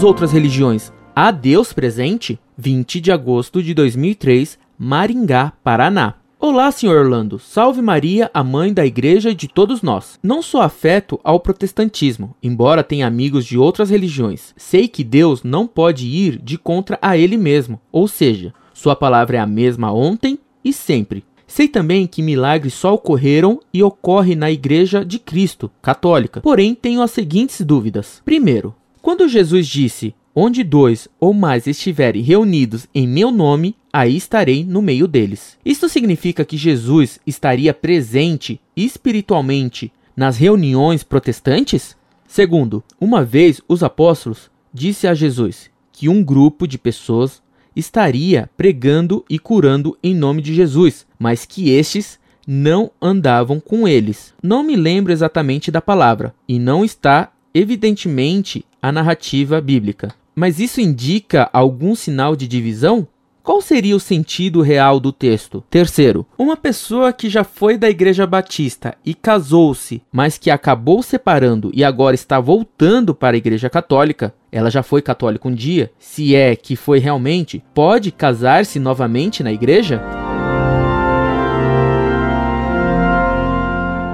nas outras religiões, há Deus presente? 20 de agosto de 2003, Maringá, Paraná. Olá, Sr. Orlando. Salve Maria, a mãe da igreja e de todos nós. Não sou afeto ao protestantismo, embora tenha amigos de outras religiões. Sei que Deus não pode ir de contra a ele mesmo, ou seja, sua palavra é a mesma ontem e sempre. Sei também que milagres só ocorreram e ocorrem na Igreja de Cristo, católica. Porém, tenho as seguintes dúvidas. Primeiro, quando Jesus disse: Onde dois ou mais estiverem reunidos em meu nome, aí estarei no meio deles. Isto significa que Jesus estaria presente espiritualmente nas reuniões protestantes? Segundo, uma vez os apóstolos disse a Jesus que um grupo de pessoas estaria pregando e curando em nome de Jesus, mas que estes não andavam com eles. Não me lembro exatamente da palavra e não está evidentemente a narrativa bíblica. Mas isso indica algum sinal de divisão? Qual seria o sentido real do texto? Terceiro, uma pessoa que já foi da Igreja Batista e casou-se, mas que acabou separando e agora está voltando para a Igreja Católica, ela já foi católica um dia, se é que foi realmente, pode casar-se novamente na igreja?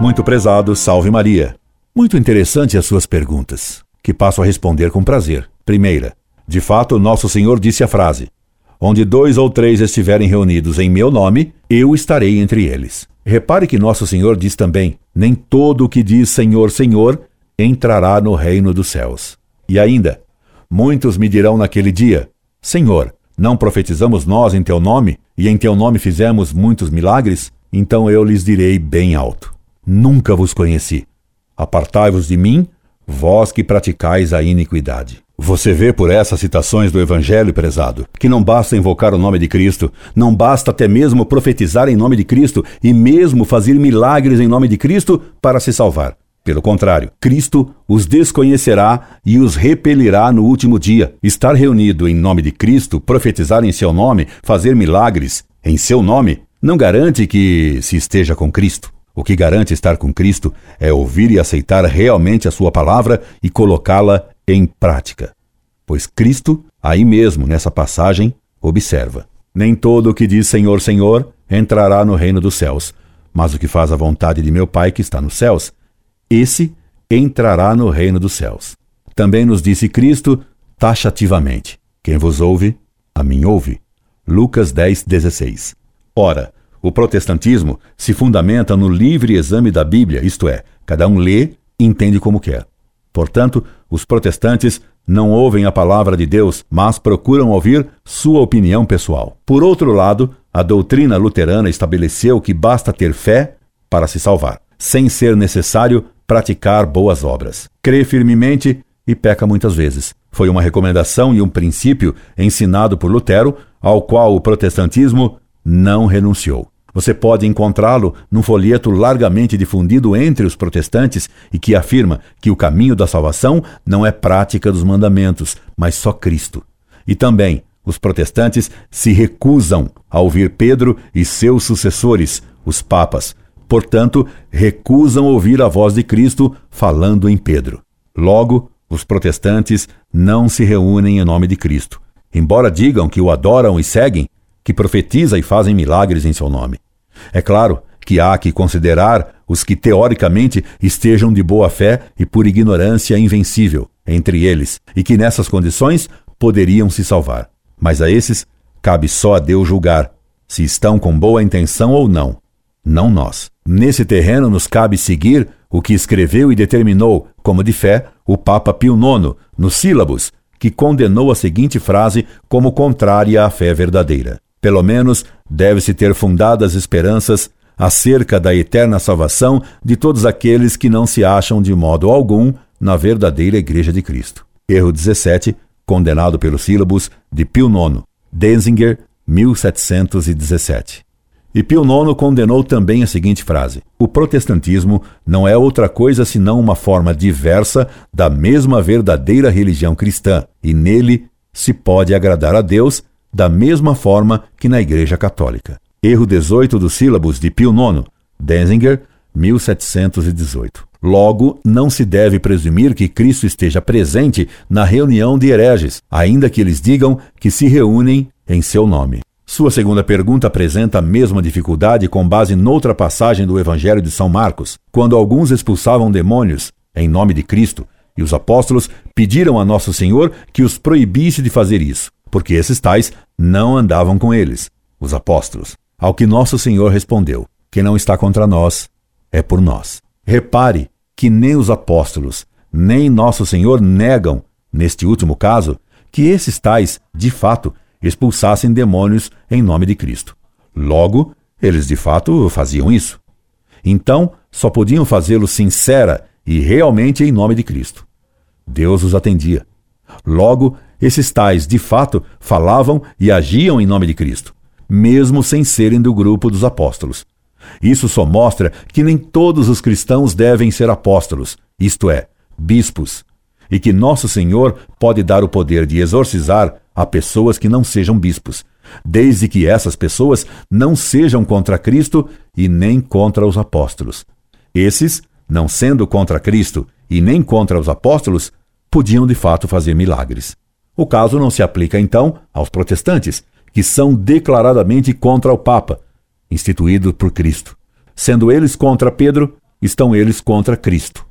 Muito prezado, salve Maria. Muito interessante as suas perguntas, que passo a responder com prazer. Primeira, de fato, nosso Senhor disse a frase: Onde dois ou três estiverem reunidos em meu nome, eu estarei entre eles. Repare que nosso Senhor diz também: Nem todo o que diz Senhor, Senhor entrará no reino dos céus. E ainda: Muitos me dirão naquele dia: Senhor, não profetizamos nós em teu nome, e em teu nome fizemos muitos milagres? Então eu lhes direi bem alto: Nunca vos conheci. Apartai-vos de mim, vós que praticais a iniquidade. Você vê por essas citações do Evangelho, prezado, que não basta invocar o nome de Cristo, não basta até mesmo profetizar em nome de Cristo e mesmo fazer milagres em nome de Cristo para se salvar. Pelo contrário, Cristo os desconhecerá e os repelirá no último dia. Estar reunido em nome de Cristo, profetizar em seu nome, fazer milagres em seu nome, não garante que se esteja com Cristo. O que garante estar com Cristo é ouvir e aceitar realmente a Sua palavra e colocá-la em prática. Pois Cristo, aí mesmo nessa passagem, observa: Nem todo o que diz Senhor, Senhor entrará no reino dos céus, mas o que faz a vontade de meu Pai que está nos céus, esse entrará no reino dos céus. Também nos disse Cristo taxativamente: Quem vos ouve, a mim ouve. Lucas 10, 16. Ora, o protestantismo se fundamenta no livre exame da Bíblia, isto é, cada um lê e entende como quer. Portanto, os protestantes não ouvem a palavra de Deus, mas procuram ouvir sua opinião pessoal. Por outro lado, a doutrina luterana estabeleceu que basta ter fé para se salvar, sem ser necessário praticar boas obras. Crê firmemente e peca muitas vezes. Foi uma recomendação e um princípio ensinado por Lutero, ao qual o protestantismo não renunciou. Você pode encontrá-lo num folheto largamente difundido entre os protestantes e que afirma que o caminho da salvação não é prática dos mandamentos, mas só Cristo. E também os protestantes se recusam a ouvir Pedro e seus sucessores, os papas. Portanto, recusam ouvir a voz de Cristo falando em Pedro. Logo, os protestantes não se reúnem em nome de Cristo, embora digam que o adoram e seguem, que profetiza e fazem milagres em seu nome. É claro que há que considerar os que teoricamente estejam de boa fé e por ignorância invencível entre eles, e que nessas condições poderiam se salvar. Mas a esses cabe só a Deus julgar se estão com boa intenção ou não, não nós. Nesse terreno nos cabe seguir o que escreveu e determinou, como de fé, o Papa Pio IX, nos sílabos, que condenou a seguinte frase como contrária à fé verdadeira. Pelo menos deve-se ter fundadas esperanças acerca da eterna salvação de todos aqueles que não se acham de modo algum na verdadeira Igreja de Cristo. Erro 17, condenado pelos sílabos de Pio IX, Denzinger, 1717. E Pio IX condenou também a seguinte frase: O protestantismo não é outra coisa senão uma forma diversa da mesma verdadeira religião cristã, e nele se pode agradar a Deus da mesma forma que na Igreja Católica. Erro 18 dos sílabos de Pio IX, Denzinger, 1718. Logo, não se deve presumir que Cristo esteja presente na reunião de hereges, ainda que eles digam que se reúnem em seu nome. Sua segunda pergunta apresenta a mesma dificuldade com base noutra passagem do Evangelho de São Marcos, quando alguns expulsavam demônios em nome de Cristo, e os apóstolos pediram a Nosso Senhor que os proibisse de fazer isso, porque esses tais não andavam com eles, os apóstolos. Ao que Nosso Senhor respondeu: Quem não está contra nós é por nós. Repare que nem os apóstolos, nem Nosso Senhor negam, neste último caso, que esses tais, de fato, expulsassem demônios em nome de Cristo. Logo, eles de fato faziam isso. Então, só podiam fazê-lo sincera e realmente em nome de Cristo. Deus os atendia. Logo, esses tais, de fato, falavam e agiam em nome de Cristo, mesmo sem serem do grupo dos apóstolos. Isso só mostra que nem todos os cristãos devem ser apóstolos, isto é, bispos, e que nosso Senhor pode dar o poder de exorcizar a pessoas que não sejam bispos, desde que essas pessoas não sejam contra Cristo e nem contra os apóstolos. Esses, não sendo contra Cristo e nem contra os apóstolos, podiam de fato fazer milagres. O caso não se aplica então aos protestantes, que são declaradamente contra o Papa, instituído por Cristo. Sendo eles contra Pedro, estão eles contra Cristo.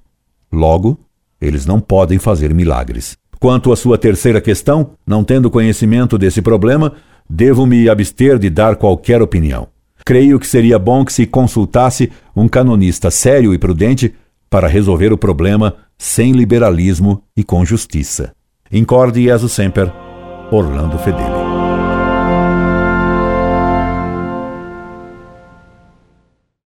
Logo, eles não podem fazer milagres. Quanto à sua terceira questão, não tendo conhecimento desse problema, devo me abster de dar qualquer opinião. Creio que seria bom que se consultasse um canonista sério e prudente para resolver o problema sem liberalismo e com justiça. Incorde Jesus Semper, Orlando Fedeli.